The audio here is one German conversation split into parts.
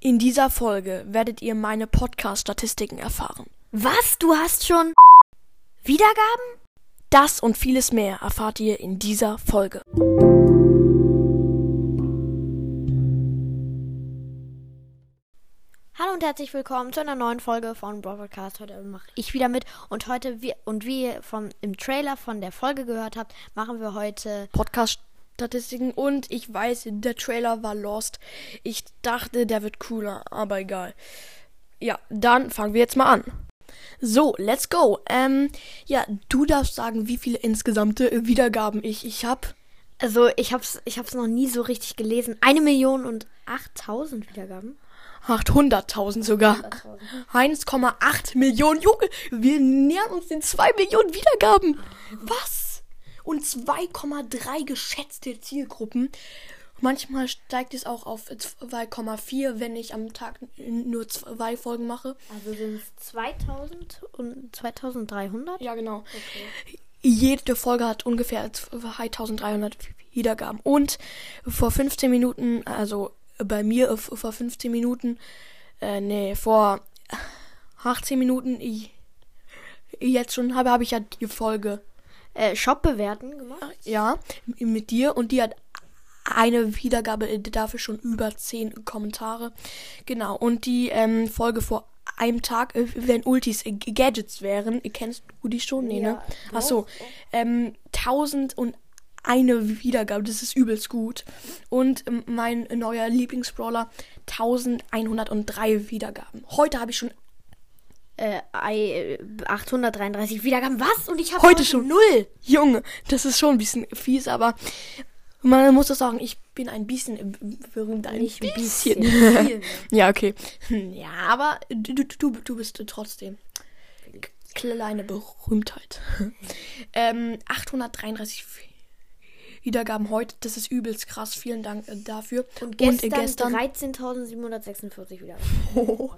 In dieser Folge werdet ihr meine Podcast-Statistiken erfahren. Was? Du hast schon Wiedergaben? Das und vieles mehr erfahrt ihr in dieser Folge. Hallo und herzlich willkommen zu einer neuen Folge von Broadcast. Heute mache ich wieder mit und heute wie, und wie ihr vom, im Trailer von der Folge gehört habt, machen wir heute Podcast-Statistiken und ich weiß, der Trailer war lost. Ich dachte, der wird cooler, aber egal. Ja, dann fangen wir jetzt mal an. So, let's go. Ähm, ja, du darfst sagen, wie viele insgesamte Wiedergaben ich, ich habe. Also ich hab's, ich hab's noch nie so richtig gelesen. Eine Million und 8000 Wiedergaben. 800.000 sogar. 1,8 Millionen. Junge, wir nähern uns den 2 Millionen Wiedergaben. Was? Und 2,3 geschätzte Zielgruppen. Manchmal steigt es auch auf 2,4, wenn ich am Tag nur zwei Folgen mache. Also sind es 2000 und 2300? Ja, genau. Jede Folge hat ungefähr 2300 Wiedergaben. Und vor 15 Minuten, also bei mir f- vor 15 Minuten, äh, nee, vor 18 Minuten, ich, jetzt schon habe, habe ich ja die Folge, Äh, Shop bewerten gemacht. ja, mit dir und die hat eine Wiedergabe, äh, dafür schon über 10 Kommentare. Genau, und die ähm, Folge vor einem Tag, äh, wenn Ultis äh, Gadgets wären, kennst du die schon? Nee, ne? Ja, Ach so, ähm, 1000 und eine Wiedergabe, das ist übelst gut. Und ähm, mein neuer Lieblingsbrawler, 1103 Wiedergaben. Heute habe ich schon, Äh, ei- äh, 833 Wiedergaben. Was? Und ich habe heute schon null. Junge, das ist schon ein bisschen fies, aber man muss das sagen, ich bin ein bisschen berühmt. Ein Nicht ein bisschen. ja, okay. Ja, aber du, du, du, du bist trotzdem kleine Berühmtheit. ähm, 833 Wiedergaben heute, das ist übelst krass. Vielen Dank äh, dafür. Und gestern, äh, gestern 13.746 Wiedergaben. Oh,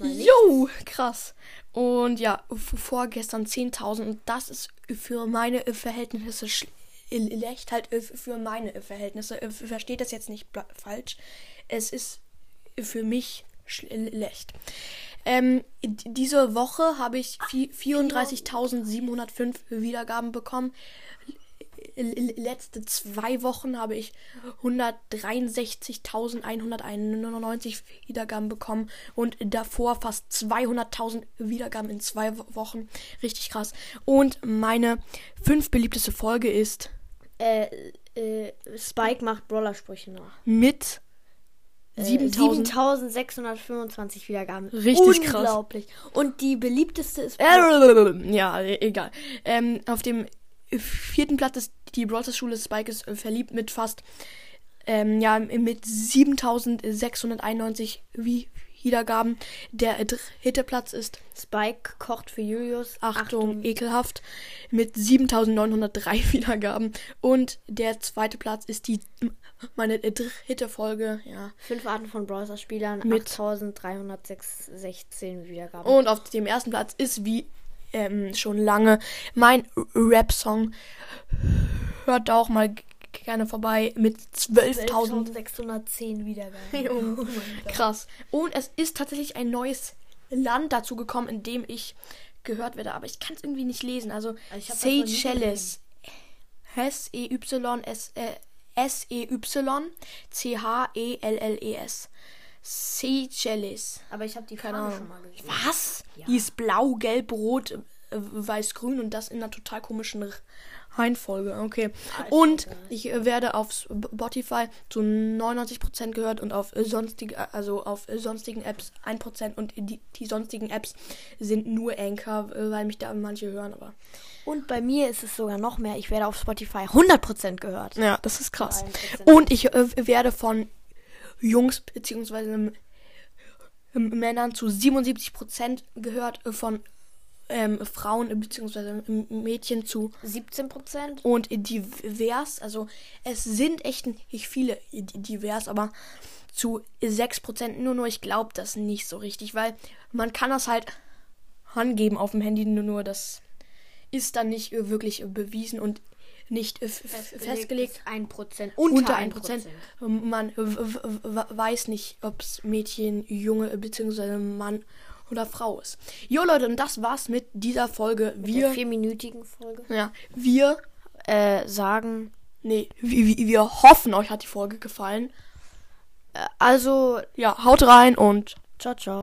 jo, krass. Und ja, vorgestern 10.000 und das ist für meine äh, Verhältnisse schlecht, halt äh, für meine äh, Verhältnisse. Äh, Versteht das jetzt nicht falsch. Es ist für mich schlecht. Ähm, diese Woche habe ich vi- 34.705 Wiedergaben bekommen. Letzte zwei Wochen habe ich 163.191 Wiedergaben bekommen und davor fast 200.000 Wiedergaben in zwei Wo- Wochen. Richtig krass. Und meine fünf beliebteste Folge ist Äh, äh, Spike macht Brawler-Sprüche nach. mit Äh, 7000. 7625 Wiedergaben. Richtig krass. Unglaublich. Und die beliebteste ist. Ja, e- egal. Ähm, auf dem vierten Platz ist die Brawlers Schule Spike ist äh, verliebt mit fast ähm, ja mit 7691 Wi- Wiedergaben. Der dritte Platz ist Spike kocht für Julius. Achtung, ekelhaft mit 7903 Wiedergaben und der zweite Platz ist die meine dritte Folge, ja. Fünf Arten von Browser-Spielern. Mit- 8316 Wiedergaben. Und auf dem ersten Platz ist wie ähm, schon lange mein Rap-Song. Hört auch mal gerne vorbei mit 12.000. 12.610 Wiedergaben. Junge, Krass. Und es ist tatsächlich ein neues Land dazu gekommen, in dem ich gehört werde, aber ich kann es irgendwie nicht lesen. Also ich hab das noch nie Seychelles. S-E-Y-S äh, S-E-Y C-H-E-L-L-E-S. Seychelles. Aber ich habe die Keine Farbe Ahnung. schon mal gesehen. Was? Die ist blau, gelb, rot, äh, weiß, grün und das in einer total komischen Reihenfolge. Okay. Und ich äh, werde auf Spotify zu 99% gehört und auf äh, sonstige, also auf äh, sonstigen Apps 1% und die, die sonstigen Apps sind nur Anchor, äh, weil mich da manche hören, aber. Und bei mir ist es sogar noch mehr. Ich werde auf Spotify 100% gehört. Ja, das ist krass. 1%. Und ich äh, werde von Jungs beziehungsweise ähm, Männern zu 77% gehört, äh, von ähm, Frauen äh, beziehungsweise ähm, Mädchen zu 17%. und divers. Also es sind echt nicht viele divers, aber zu 6% nur nur. Ich glaube das nicht so richtig, weil man kann das halt angeben auf dem Handy, nur nur das ist dann nicht äh, wirklich äh, bewiesen und nicht äh, f- f- festgelegt. Ein Prozent. Unter 1%. Man w- w- w- weiß nicht, ob es Mädchen, Junge bzw. Mann oder Frau ist. Jo Leute, und das war's mit dieser Folge. Der Wir, vierminütigen Folge. ja, wir, Äh, sagen. nee, wir, wir- wir hoffen, euch hat die Folge gefallen. Äh, also, Ja, haut rein und ciao, ciao.